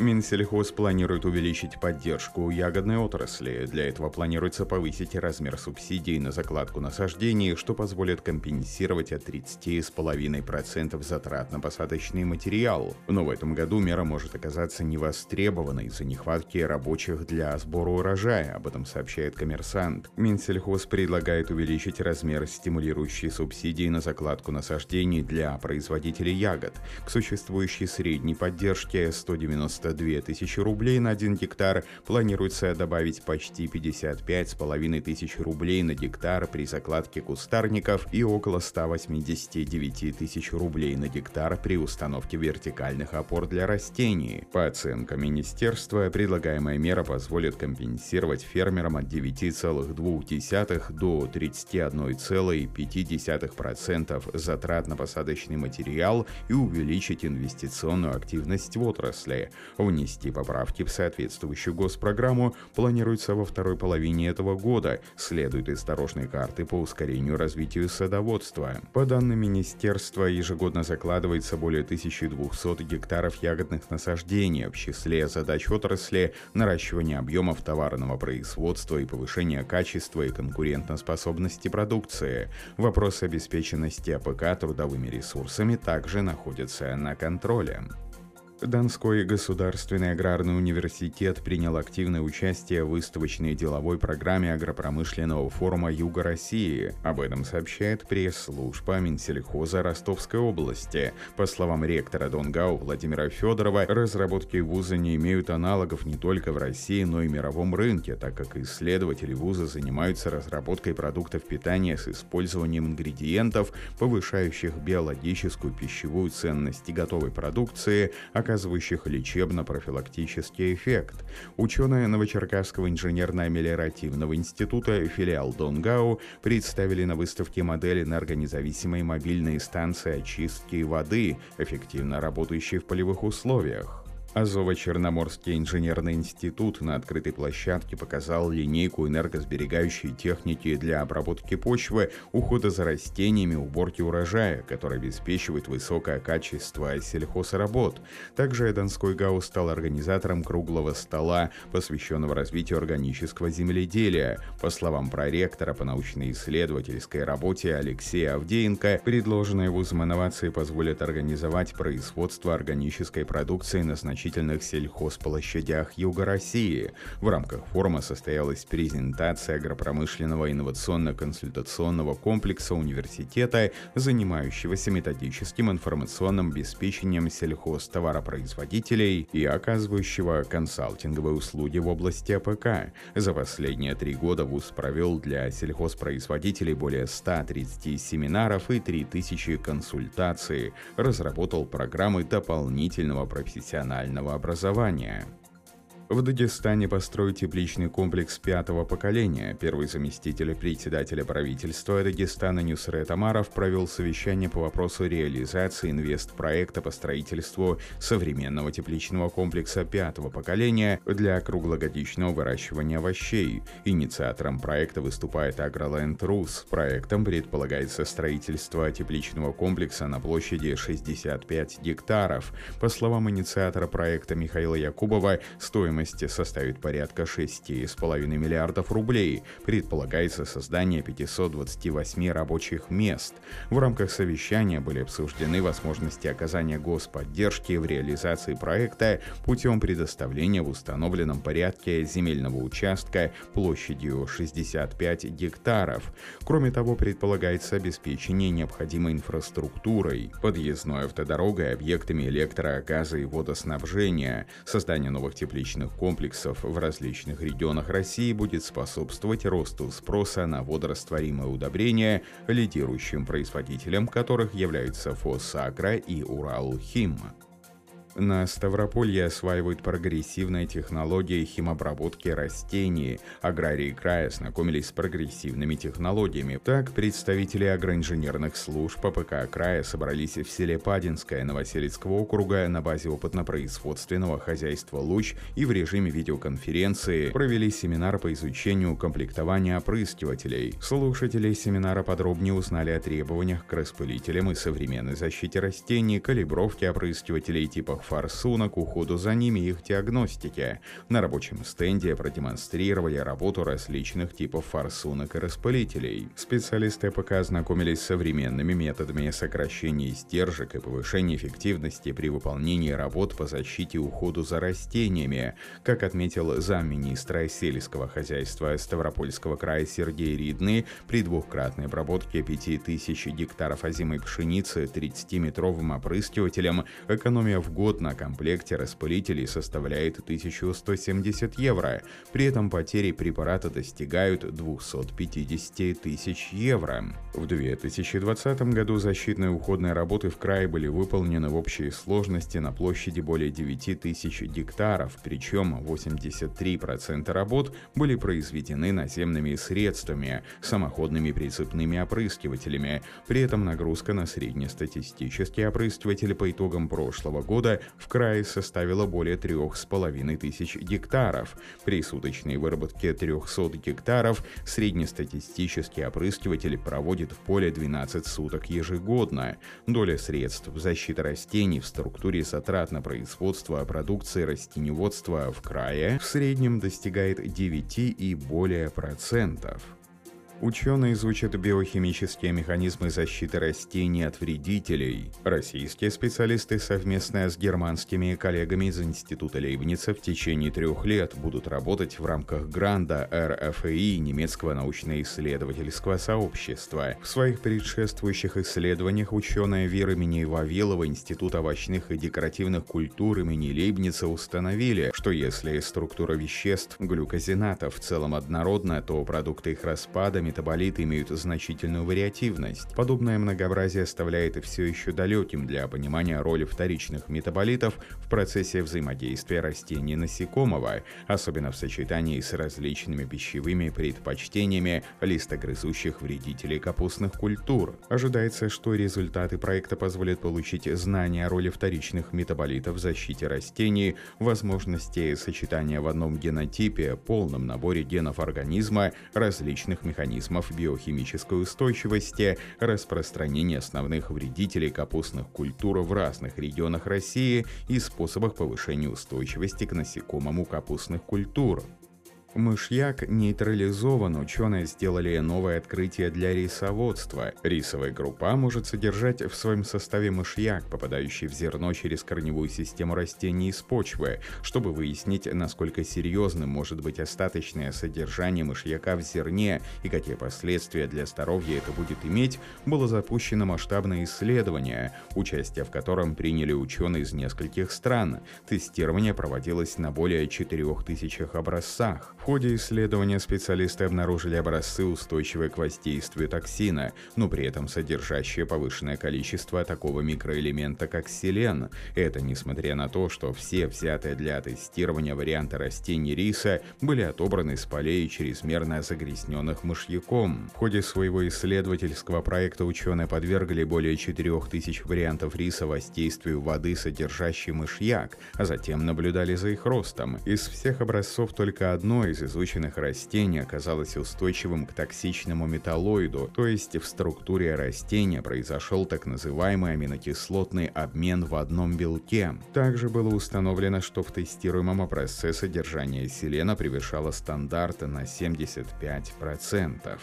Минсельхоз планирует увеличить поддержку ягодной отрасли. Для этого планируется повысить размер субсидий на закладку насаждений, что позволит компенсировать от 30,5% затрат на посадочный материал. Но в этом году мера может оказаться невостребованной из-за нехватки рабочих для сбора урожая, об этом сообщает коммерсант. Минсельхоз предлагает увеличить размер стимулирующей субсидии на закладку насаждений для производителей ягод к существующей средней поддержке 190 92 тысячи рублей на 1 гектар, планируется добавить почти 55,5 тысяч рублей на гектар при закладке кустарников и около 189 тысяч рублей на гектар при установке вертикальных опор для растений. По оценкам министерства, предлагаемая мера позволит компенсировать фермерам от 9,2 до 31,5% затрат на посадочный материал и увеличить инвестиционную активность в отрасли. Внести поправки в соответствующую госпрограмму планируется во второй половине этого года, следует из дорожной карты по ускорению развития садоводства. По данным министерства, ежегодно закладывается более 1200 гектаров ягодных насаждений. В числе задач отрасли наращивание объемов товарного производства и повышение качества и конкурентоспособности продукции. Вопрос обеспеченности АПК трудовыми ресурсами также находится на контроле. Донской государственный аграрный университет принял активное участие в выставочной деловой программе агропромышленного форума Юга России. Об этом сообщает пресс-служба Минсельхоза Ростовской области. По словам ректора Донгау Владимира Федорова, разработки вуза не имеют аналогов не только в России, но и мировом рынке, так как исследователи вуза занимаются разработкой продуктов питания с использованием ингредиентов, повышающих биологическую пищевую ценность и готовой продукции, а оказывающих лечебно-профилактический эффект. Ученые Новочеркасского инженерно-мелиоративного института филиал Донгау представили на выставке модель энергонезависимой мобильной станции очистки воды, эффективно работающей в полевых условиях. Азово-Черноморский инженерный институт на открытой площадке показал линейку энергосберегающей техники для обработки почвы, ухода за растениями, уборки урожая, которая обеспечивает высокое качество сельхозработ. Также Донской ГАУ стал организатором круглого стола, посвященного развитию органического земледелия. По словам проректора по научно-исследовательской работе Алексея Авдеенко, предложенные вузом инновации позволят организовать производство органической продукции на значительном значительных сельхозплощадях Юга России. В рамках форума состоялась презентация агропромышленного инновационно-консультационного комплекса университета, занимающегося методическим информационным обеспечением сельхозтоваропроизводителей и оказывающего консалтинговые услуги в области АПК. За последние три года ВУЗ провел для сельхозпроизводителей более 130 семинаров и 3000 консультаций, разработал программы дополнительного профессионального профессионального образования. В Дагестане построить тепличный комплекс пятого поколения. Первый заместитель председателя правительства Дагестана Нюсрет Амаров провел совещание по вопросу реализации инвестпроекта по строительству современного тепличного комплекса пятого поколения для круглогодичного выращивания овощей. Инициатором проекта выступает Агроленд Рус. Проектом предполагается строительство тепличного комплекса на площади 65 гектаров. По словам инициатора проекта Михаила Якубова, стоимость стоимость составит порядка 6,5 миллиардов рублей. Предполагается создание 528 рабочих мест. В рамках совещания были обсуждены возможности оказания господдержки в реализации проекта путем предоставления в установленном порядке земельного участка площадью 65 гектаров. Кроме того, предполагается обеспечение необходимой инфраструктурой, подъездной автодорогой, объектами электро, газа и водоснабжения, создание новых тепличных комплексов в различных регионах России будет способствовать росту спроса на водорастворимые удобрения, лидирующим производителем которых являются Фосагра и Уралхим. На Ставрополье осваивают прогрессивные технологии химобработки растений. Аграрии края ознакомились с прогрессивными технологиями. Так, представители агроинженерных служб ППК края собрались в селе Падинское Новоселицкого округа на базе опытно-производственного хозяйства «Луч» и в режиме видеоконференции провели семинар по изучению комплектования опрыскивателей. Слушатели семинара подробнее узнали о требованиях к распылителям и современной защите растений, калибровке опрыскивателей типа форсунок, уходу за ними и их диагностике. На рабочем стенде продемонстрировали работу различных типов форсунок и распылителей. Специалисты ПК ознакомились с современными методами сокращения издержек и повышения эффективности при выполнении работ по защите и уходу за растениями. Как отметил замминистра сельского хозяйства Ставропольского края Сергей Ридный, при двухкратной обработке 5000 гектаров озимой пшеницы 30-метровым опрыскивателем экономия в год год на комплекте распылителей составляет 1170 евро. При этом потери препарата достигают 250 тысяч евро. В 2020 году защитные уходные работы в крае были выполнены в общей сложности на площади более 9 тысяч гектаров, причем 83% работ были произведены наземными средствами, самоходными прицепными опрыскивателями. При этом нагрузка на среднестатистический опрыскиватель по итогам прошлого года в крае составила более трех с половиной тысяч гектаров. При суточной выработке 300 гектаров среднестатистический опрыскиватель проводит в поле 12 суток ежегодно. Доля средств защиты растений в структуре затрат на производство продукции растеневодства в крае в среднем достигает 9 и более процентов. Ученые изучат биохимические механизмы защиты растений от вредителей. Российские специалисты совместно с германскими коллегами из Института Лейбница в течение трех лет будут работать в рамках гранда РФИ немецкого научно-исследовательского сообщества. В своих предшествующих исследованиях ученые Вера имени Вавилова Института овощных и декоративных культур имени Лейбница установили, что если структура веществ глюкозината в целом однородна, то продукты их распада метаболиты имеют значительную вариативность. Подобное многообразие оставляет все еще далеким для понимания роли вторичных метаболитов в процессе взаимодействия растений насекомого, особенно в сочетании с различными пищевыми предпочтениями листогрызущих вредителей капустных культур. Ожидается, что результаты проекта позволят получить знания о роли вторичных метаболитов в защите растений, возможности сочетания в одном генотипе, полном наборе генов организма различных механизмов механизмов биохимической устойчивости, распространения основных вредителей капустных культур в разных регионах России и способах повышения устойчивости к насекомому капустных культур. Мышьяк нейтрализован, ученые сделали новое открытие для рисоводства. Рисовая группа может содержать в своем составе мышьяк, попадающий в зерно через корневую систему растений из почвы. Чтобы выяснить, насколько серьезным может быть остаточное содержание мышьяка в зерне и какие последствия для здоровья это будет иметь, было запущено масштабное исследование, участие в котором приняли ученые из нескольких стран. Тестирование проводилось на более 4000 образцах. В ходе исследования специалисты обнаружили образцы, устойчивые к воздействию токсина, но при этом содержащие повышенное количество такого микроэлемента, как селен. Это несмотря на то, что все взятые для тестирования варианты растений риса были отобраны с полей чрезмерно загрязненных мышьяком. В ходе своего исследовательского проекта ученые подвергли более 4000 вариантов риса воздействию воды, содержащей мышьяк, а затем наблюдали за их ростом. Из всех образцов только одно из изученных растений оказалось устойчивым к токсичному металлоиду, то есть в структуре растения произошел так называемый аминокислотный обмен в одном белке. Также было установлено, что в тестируемом образце содержание селена превышало стандарты на 75%.